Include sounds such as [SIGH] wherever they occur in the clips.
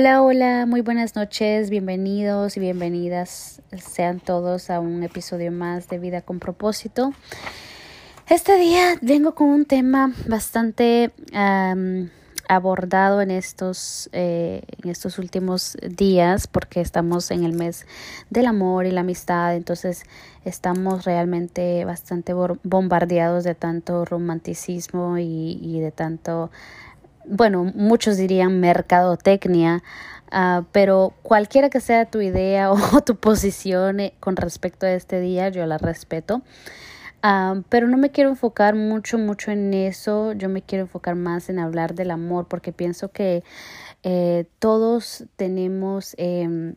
Hola, hola, muy buenas noches, bienvenidos y bienvenidas sean todos a un episodio más de Vida con propósito. Este día vengo con un tema bastante abordado en estos, eh, en estos últimos días porque estamos en el mes del amor y la amistad, entonces estamos realmente bastante bombardeados de tanto romanticismo y, y de tanto bueno, muchos dirían mercadotecnia, uh, pero cualquiera que sea tu idea [LAUGHS] o tu posición eh, con respecto a este día, yo la respeto. Uh, pero no me quiero enfocar mucho, mucho en eso. Yo me quiero enfocar más en hablar del amor porque pienso que eh, todos tenemos eh,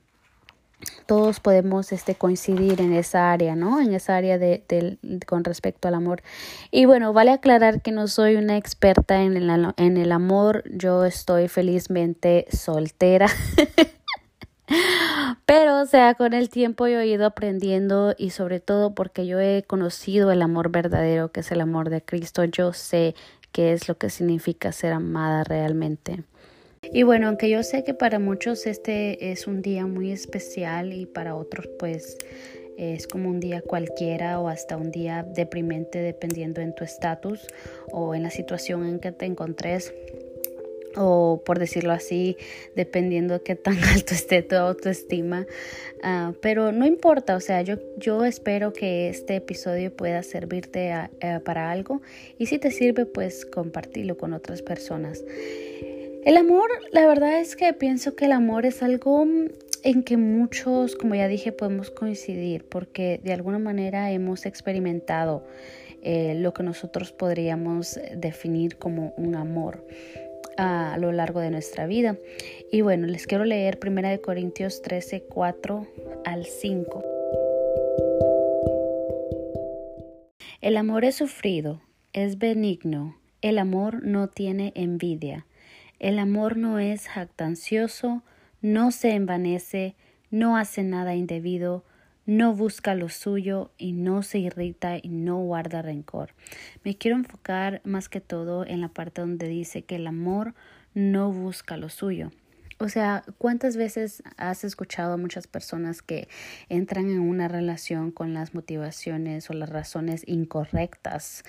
todos podemos este, coincidir en esa área, ¿no? En esa área de, con respecto al amor. Y bueno, vale aclarar que no soy una experta en el, amor, yo estoy felizmente soltera. [LAUGHS] Pero, o sea, con el tiempo yo he ido aprendiendo y sobre todo porque yo he conocido el amor verdadero, que es el amor de Cristo, yo sé qué es lo que significa ser amada realmente. Y bueno, aunque yo sé que para muchos este es un día muy especial y para otros pues es como un día cualquiera o hasta un día deprimente dependiendo en tu estatus o en la situación en que te encontres o por decirlo así, dependiendo de qué tan [LAUGHS] alto esté tu autoestima. Uh, pero no importa, o sea, yo, yo espero que este episodio pueda servirte para algo y si te sirve, pues compartirlo con otras personas. El amor, la verdad es que pienso que el amor es algo en que muchos, como ya dije, podemos coincidir porque de alguna manera hemos experimentado eh, lo que nosotros podríamos definir como un amor a, lo largo de nuestra vida. Y bueno, les quiero leer 1 Corintios 13, 4 al 5. El amor es sufrido, es benigno, el amor no tiene envidia. El amor no es jactancioso, no se envanece, no hace nada indebido, no busca lo suyo y no se irrita y no guarda rencor. Me quiero enfocar más que todo en la parte donde dice que el amor no busca lo suyo. O sea, ¿cuántas veces has escuchado a muchas personas que entran en una relación con las motivaciones o las razones incorrectas?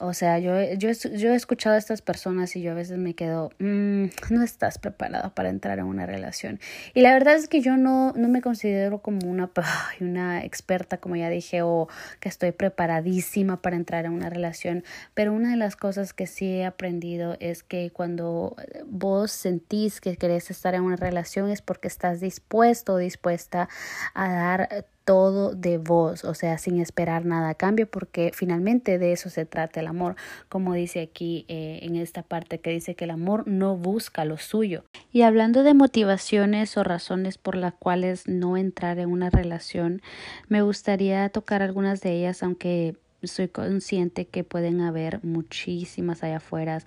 O sea, yo, yo, yo he escuchado a estas personas y yo a veces me quedo, mm, no estás preparado para entrar en una relación. Y la verdad es que yo no, no me considero como una, [LAUGHS] una experta, como ya dije, o que estoy preparadísima para entrar en una relación. Pero una de las cosas que sí he aprendido es que cuando vos sentís que querés estar en una relación es porque estás dispuesto o dispuesta a dar todo de vos, o sea, sin esperar nada a cambio, porque finalmente de eso se trata el amor, como dice aquí eh, en esta parte que dice que el amor no busca lo suyo. Y hablando de motivaciones o razones por las cuales no entrar en una relación, me gustaría tocar algunas de ellas, aunque soy consciente que pueden haber muchísimas allá afuera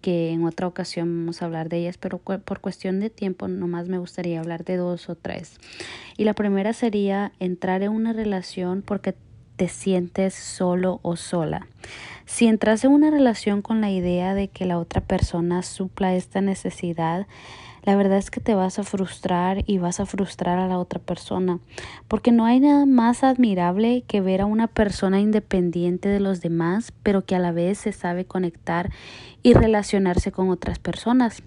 que en otra ocasión vamos a hablar de ellas, pero por cuestión de tiempo nomás me gustaría hablar de dos o tres. Y la primera sería entrar en una relación porque te sientes solo o sola. Si entras en una relación con la idea de que la otra persona supla esta necesidad, la verdad es que te vas a frustrar y vas a frustrar a la otra persona, porque no hay nada más admirable que ver a una persona independiente de los demás, pero que a la vez se sabe conectar y relacionarse con otras personas.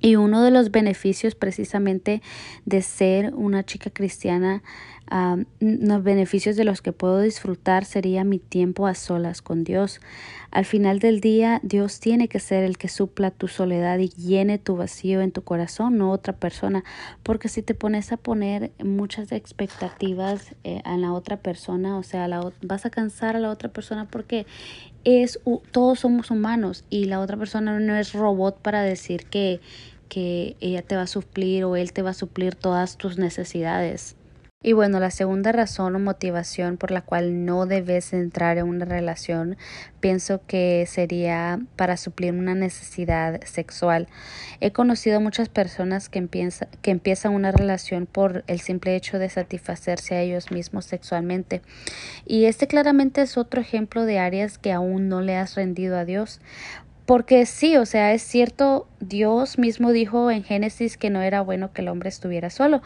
Y uno de los beneficios precisamente de ser una chica cristiana, los beneficios de los que puedo disfrutar sería mi tiempo a solas con Dios. Al final del día, Dios tiene que ser el que supla tu soledad y llene tu vacío en tu corazón, no otra persona. Porque si te pones a poner muchas expectativas eh, a la otra persona, o sea, la, vas a cansar a la otra persona porque es todos somos humanos y la otra persona no es robot para decir que que ella te va a suplir o él te va a suplir todas tus necesidades. Y bueno, la segunda razón o motivación por la cual no debes entrar en una relación, pienso que sería para suplir una necesidad sexual. He conocido muchas personas que, que empiezan una relación por el simple hecho de satisfacerse a ellos mismos sexualmente. Y este claramente es otro ejemplo de áreas que aún no le has rendido a Dios porque sí, o sea, es cierto, Dios mismo dijo en Génesis que no era bueno que el hombre estuviera solo,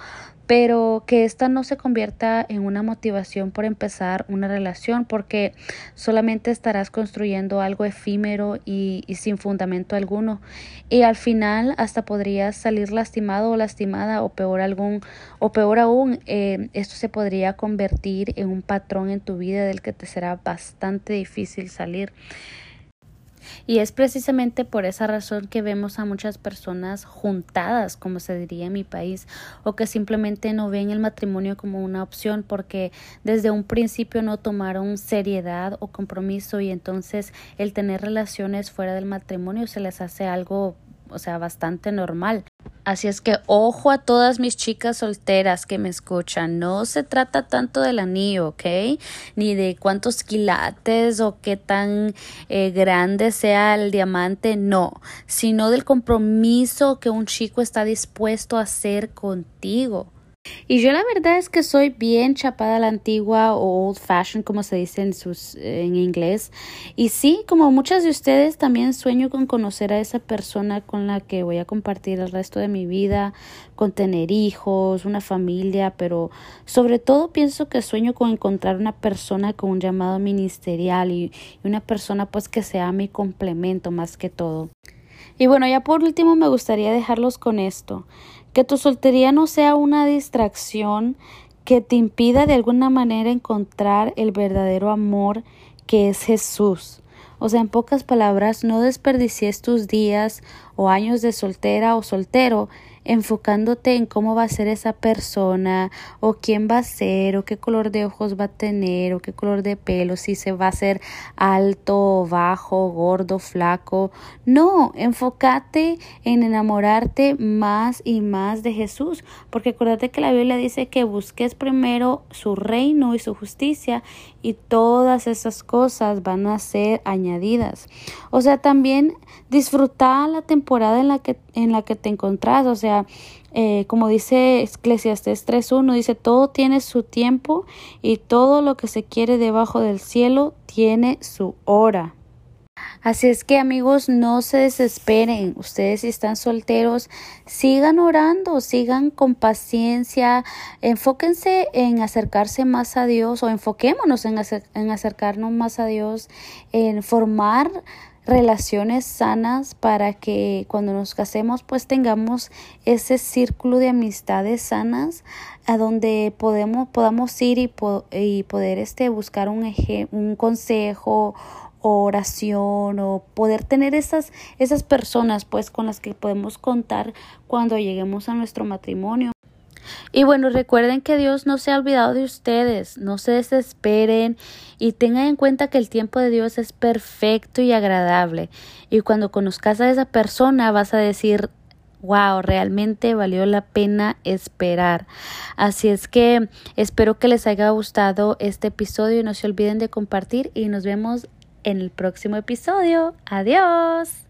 pero que esta no se convierta en una motivación por empezar una relación, porque solamente estarás construyendo algo efímero y, sin fundamento alguno, y al final hasta podrías salir lastimado o lastimada, o peor algún, o peor aún, eh, esto se podría convertir en un patrón en tu vida del que te será bastante difícil salir. Y es precisamente por esa razón que vemos a muchas personas juntadas, como se diría en mi país, o que simplemente no ven el matrimonio como una opción porque desde un principio no tomaron seriedad o compromiso y entonces el tener relaciones fuera del matrimonio se les hace algo o sea, bastante normal. Así es que ojo a todas mis chicas solteras que me escuchan. No se trata tanto del anillo, ¿ok? Ni de cuántos quilates o qué tan eh, grande sea el diamante, no. Sino del compromiso que un chico está dispuesto a hacer contigo. Y yo la verdad es que soy bien chapada a la antigua o old fashion como se dice en, sus, en inglés. Y sí, como muchas de ustedes, también sueño con conocer a esa persona con la que voy a compartir el resto de mi vida, con tener hijos, una familia, pero sobre todo pienso que sueño con encontrar una persona con un llamado ministerial y, y una persona pues que sea mi complemento más que todo. Y bueno, ya por último me gustaría dejarlos con esto. Que tu soltería no sea una distracción que te impida de alguna manera encontrar el verdadero amor que es Jesús. O sea, en pocas palabras, no desperdicies tus días o años de soltera o soltero enfocándote en cómo va a ser esa persona o quién va a ser o qué color de ojos va a tener o qué color de pelo, si se va a ser alto, bajo, gordo, flaco. No, enfócate en enamorarte más y más de Jesús, porque acuérdate que la Biblia dice que busques primero su reino y su justicia y todas esas cosas van a ser añadidas. O sea, también disfrutar la temporada en la que en la que te encontrás, o sea, eh, como dice Eclesiastes 3.1, dice, todo tiene su tiempo y todo lo que se quiere debajo del cielo tiene su hora. Así es que amigos, no se desesperen. Ustedes si están solteros, sigan orando, sigan con paciencia, enfóquense en acercarse más a Dios o enfoquémonos en, en acercarnos más a Dios, en formar relaciones sanas para que cuando nos casemos pues tengamos ese círculo de amistades sanas a donde podemos podamos ir y, y poder este buscar un un consejo oración o poder tener esas esas personas pues con las que podemos contar cuando lleguemos a nuestro matrimonio y bueno, recuerden que Dios no se ha olvidado de ustedes, no se desesperen y tengan en cuenta que el tiempo de Dios es perfecto y agradable. Y cuando conozcas a esa persona vas a decir, wow, realmente valió la pena esperar. Así es que espero que les haya gustado este episodio y no se olviden de compartir y nos vemos en el próximo episodio. Adiós.